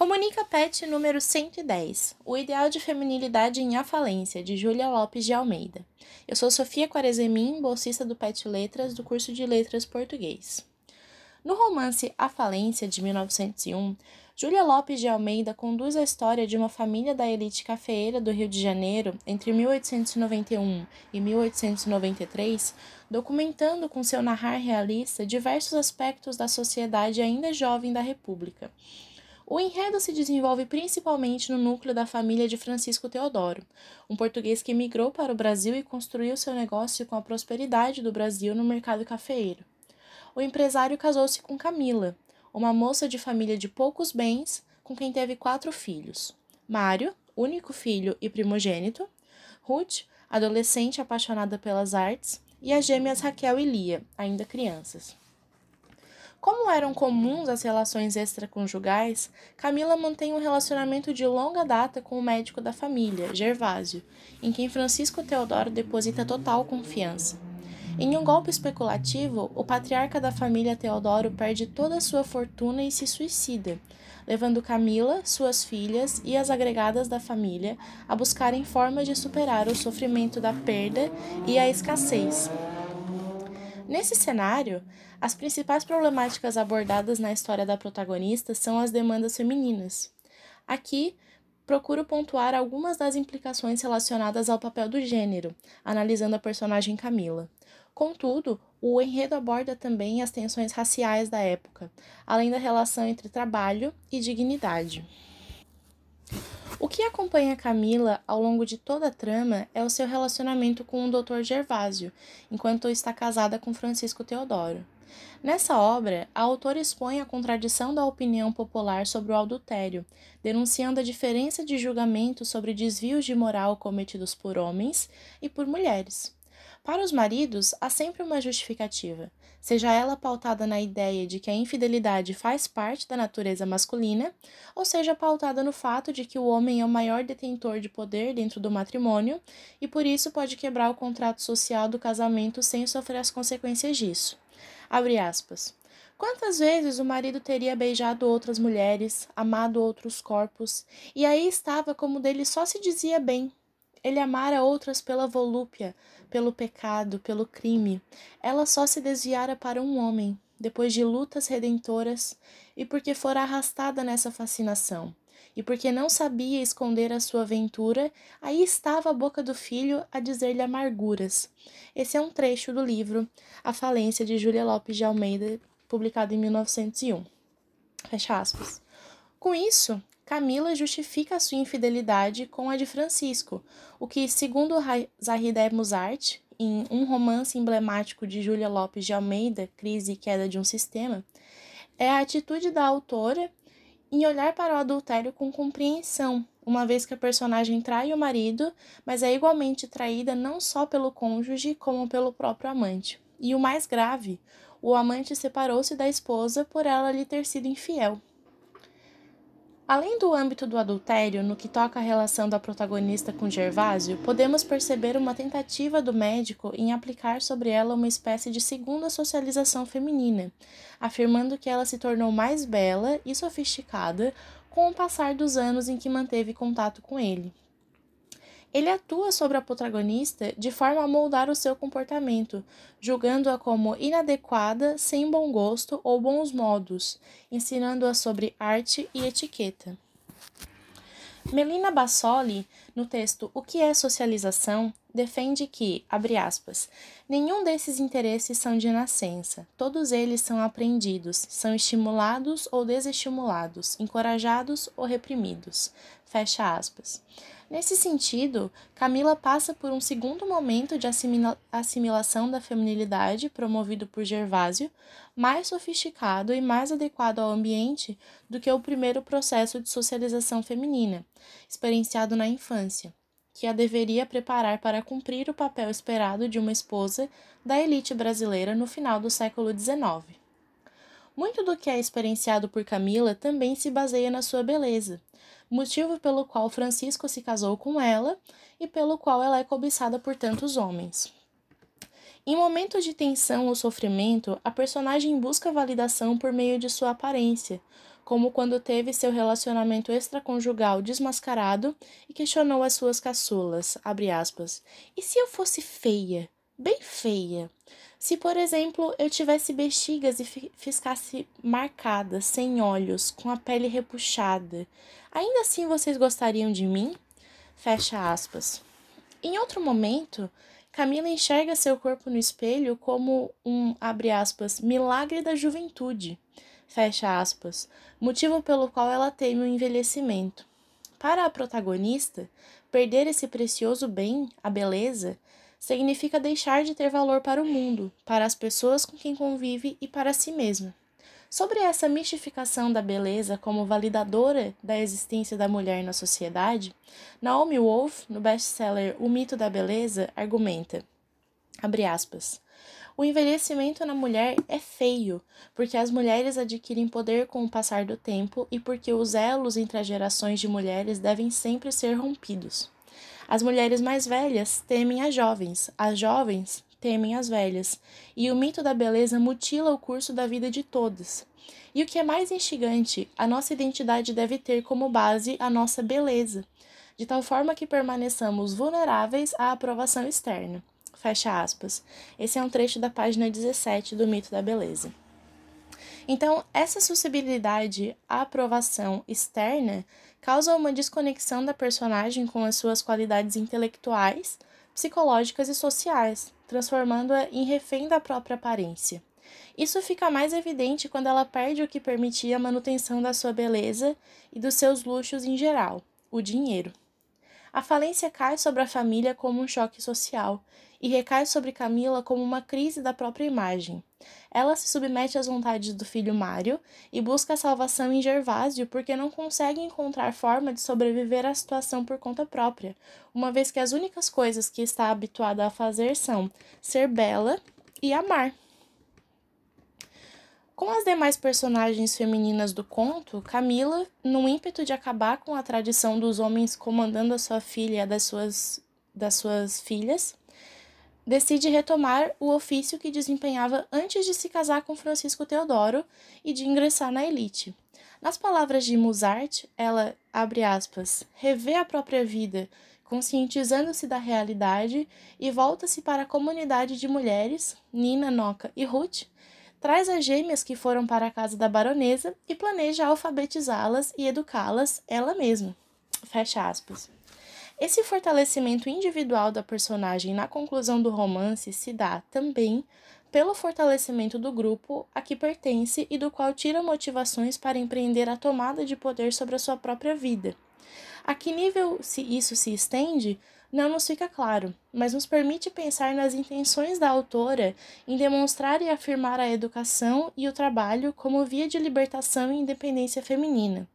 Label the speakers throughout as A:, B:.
A: Comunica Pet número 110, O Ideal de Feminilidade em A Falência, de Júlia Lopes de Almeida. Eu sou Sofia Quarezemin, bolsista do Pet Letras, do curso de Letras Português. No romance A Falência, de 1901, Júlia Lopes de Almeida conduz a história de uma família da elite cafeeira do Rio de Janeiro entre 1891 e 1893, documentando com seu narrar realista diversos aspectos da sociedade ainda jovem da República. O enredo se desenvolve principalmente no núcleo da família de Francisco Teodoro, um português que migrou para o Brasil e construiu seu negócio com a prosperidade do Brasil no mercado cafeeiro. O empresário casou-se com Camila, uma moça de família de poucos bens, com quem teve quatro filhos: Mário, único filho e primogênito, Ruth, adolescente apaixonada pelas artes, e as gêmeas Raquel e Lia, ainda crianças. Como eram comuns as relações extraconjugais, Camila mantém um relacionamento de longa data com o médico da família, Gervásio, em quem Francisco Teodoro deposita total confiança. Em um golpe especulativo, o patriarca da família Teodoro perde toda a sua fortuna e se suicida, levando Camila, suas filhas e as agregadas da família a buscarem formas de superar o sofrimento da perda e a escassez, Nesse cenário, as principais problemáticas abordadas na história da protagonista são as demandas femininas. Aqui, procuro pontuar algumas das implicações relacionadas ao papel do gênero, analisando a personagem Camila. Contudo, o enredo aborda também as tensões raciais da época, além da relação entre trabalho e dignidade. O que acompanha Camila ao longo de toda a trama é o seu relacionamento com o Dr. Gervásio, enquanto está casada com Francisco Teodoro. Nessa obra, a autora expõe a contradição da opinião popular sobre o adultério, denunciando a diferença de julgamento sobre desvios de moral cometidos por homens e por mulheres. Para os maridos, há sempre uma justificativa, seja ela pautada na ideia de que a infidelidade faz parte da natureza masculina, ou seja pautada no fato de que o homem é o maior detentor de poder dentro do matrimônio e por isso pode quebrar o contrato social do casamento sem sofrer as consequências disso. Abre aspas. Quantas vezes o marido teria beijado outras mulheres, amado outros corpos, e aí estava como dele só se dizia bem, ele amara outras pela volúpia, pelo pecado, pelo crime. Ela só se desviara para um homem, depois de lutas redentoras, e porque fora arrastada nessa fascinação. E porque não sabia esconder a sua aventura, aí estava a boca do filho a dizer-lhe amarguras. Esse é um trecho do livro A Falência de Júlia Lopes de Almeida, publicado em 1901. Fecha aspas. Com isso, Camila justifica sua infidelidade com a de Francisco, o que, segundo Zahida Musart, em Um Romance Emblemático de Júlia Lopes de Almeida, Crise e Queda de um Sistema, é a atitude da autora em olhar para o adultério com compreensão, uma vez que a personagem trai o marido, mas é igualmente traída não só pelo cônjuge, como pelo próprio amante. E o mais grave, o amante separou-se da esposa por ela lhe ter sido infiel. Além do âmbito do adultério, no que toca à relação da protagonista com Gervásio, podemos perceber uma tentativa do médico em aplicar sobre ela uma espécie de segunda socialização feminina, afirmando que ela se tornou mais bela e sofisticada com o passar dos anos em que manteve contato com ele. Ele atua sobre a protagonista de forma a moldar o seu comportamento, julgando-a como inadequada, sem bom gosto ou bons modos, ensinando-a sobre arte e etiqueta. Melina Bassoli, no texto O que é socialização, defende que, abre aspas, nenhum desses interesses são de nascença, todos eles são aprendidos, são estimulados ou desestimulados, encorajados ou reprimidos, fecha aspas. Nesse sentido, Camila passa por um segundo momento de assimila assimilação da feminilidade promovido por Gervásio, mais sofisticado e mais adequado ao ambiente do que o primeiro processo de socialização feminina, experienciado na infância, que a deveria preparar para cumprir o papel esperado de uma esposa da elite brasileira no final do século XIX. Muito do que é experienciado por Camila também se baseia na sua beleza, motivo pelo qual Francisco se casou com ela e pelo qual ela é cobiçada por tantos homens. Em momentos de tensão ou sofrimento, a personagem busca validação por meio de sua aparência, como quando teve seu relacionamento extraconjugal desmascarado e questionou as suas caçulas, aspas, e se eu fosse feia, bem feia? Se, por exemplo, eu tivesse bexigas e ficasse marcada, sem olhos, com a pele repuxada, ainda assim vocês gostariam de mim? Fecha aspas. Em outro momento, Camila enxerga seu corpo no espelho como um, abre aspas, milagre da juventude, fecha aspas, motivo pelo qual ela teme o envelhecimento. Para a protagonista, perder esse precioso bem, a beleza, significa deixar de ter valor para o mundo, para as pessoas com quem convive e para si mesma. Sobre essa mistificação da beleza como validadora da existência da mulher na sociedade, Naomi Wolf, no best-seller O Mito da Beleza, argumenta, aspas, o envelhecimento na mulher é feio, porque as mulheres adquirem poder com o passar do tempo e porque os elos entre as gerações de mulheres devem sempre ser rompidos. As mulheres mais velhas temem as jovens, as jovens temem as velhas, e o mito da beleza mutila o curso da vida de todas. E o que é mais instigante, a nossa identidade deve ter como base a nossa beleza, de tal forma que permaneçamos vulneráveis à aprovação externa. Fecha aspas. Esse é um trecho da página 17 do Mito da Beleza. Então, essa suscetibilidade à aprovação externa causa uma desconexão da personagem com as suas qualidades intelectuais, psicológicas e sociais, transformando-a em refém da própria aparência. Isso fica mais evidente quando ela perde o que permitia a manutenção da sua beleza e dos seus luxos em geral, o dinheiro. A falência cai sobre a família como um choque social e recai sobre Camila como uma crise da própria imagem. Ela se submete às vontades do filho Mário e busca a salvação em Gervásio porque não consegue encontrar forma de sobreviver à situação por conta própria, uma vez que as únicas coisas que está habituada a fazer são ser bela e amar. Com as demais personagens femininas do conto, Camila, num ímpeto de acabar com a tradição dos homens comandando a sua filha das suas, das suas filhas, decide retomar o ofício que desempenhava antes de se casar com Francisco Teodoro e de ingressar na elite. Nas palavras de Mozart, ela, abre aspas, revê a própria vida, conscientizando-se da realidade e volta-se para a comunidade de mulheres, Nina, Noca e Ruth, traz as gêmeas que foram para a casa da baronesa e planeja alfabetizá-las e educá-las ela mesma. Fecha aspas. Esse fortalecimento individual da personagem na conclusão do romance se dá também pelo fortalecimento do grupo a que pertence e do qual tira motivações para empreender a tomada de poder sobre a sua própria vida. A que nível se isso se estende não nos fica claro, mas nos permite pensar nas intenções da autora em demonstrar e afirmar a educação e o trabalho como via de libertação e independência feminina.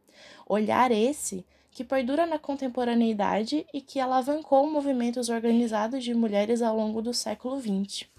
A: Olhar esse que perdura na contemporaneidade e que alavancou movimentos organizados de mulheres ao longo do século XX.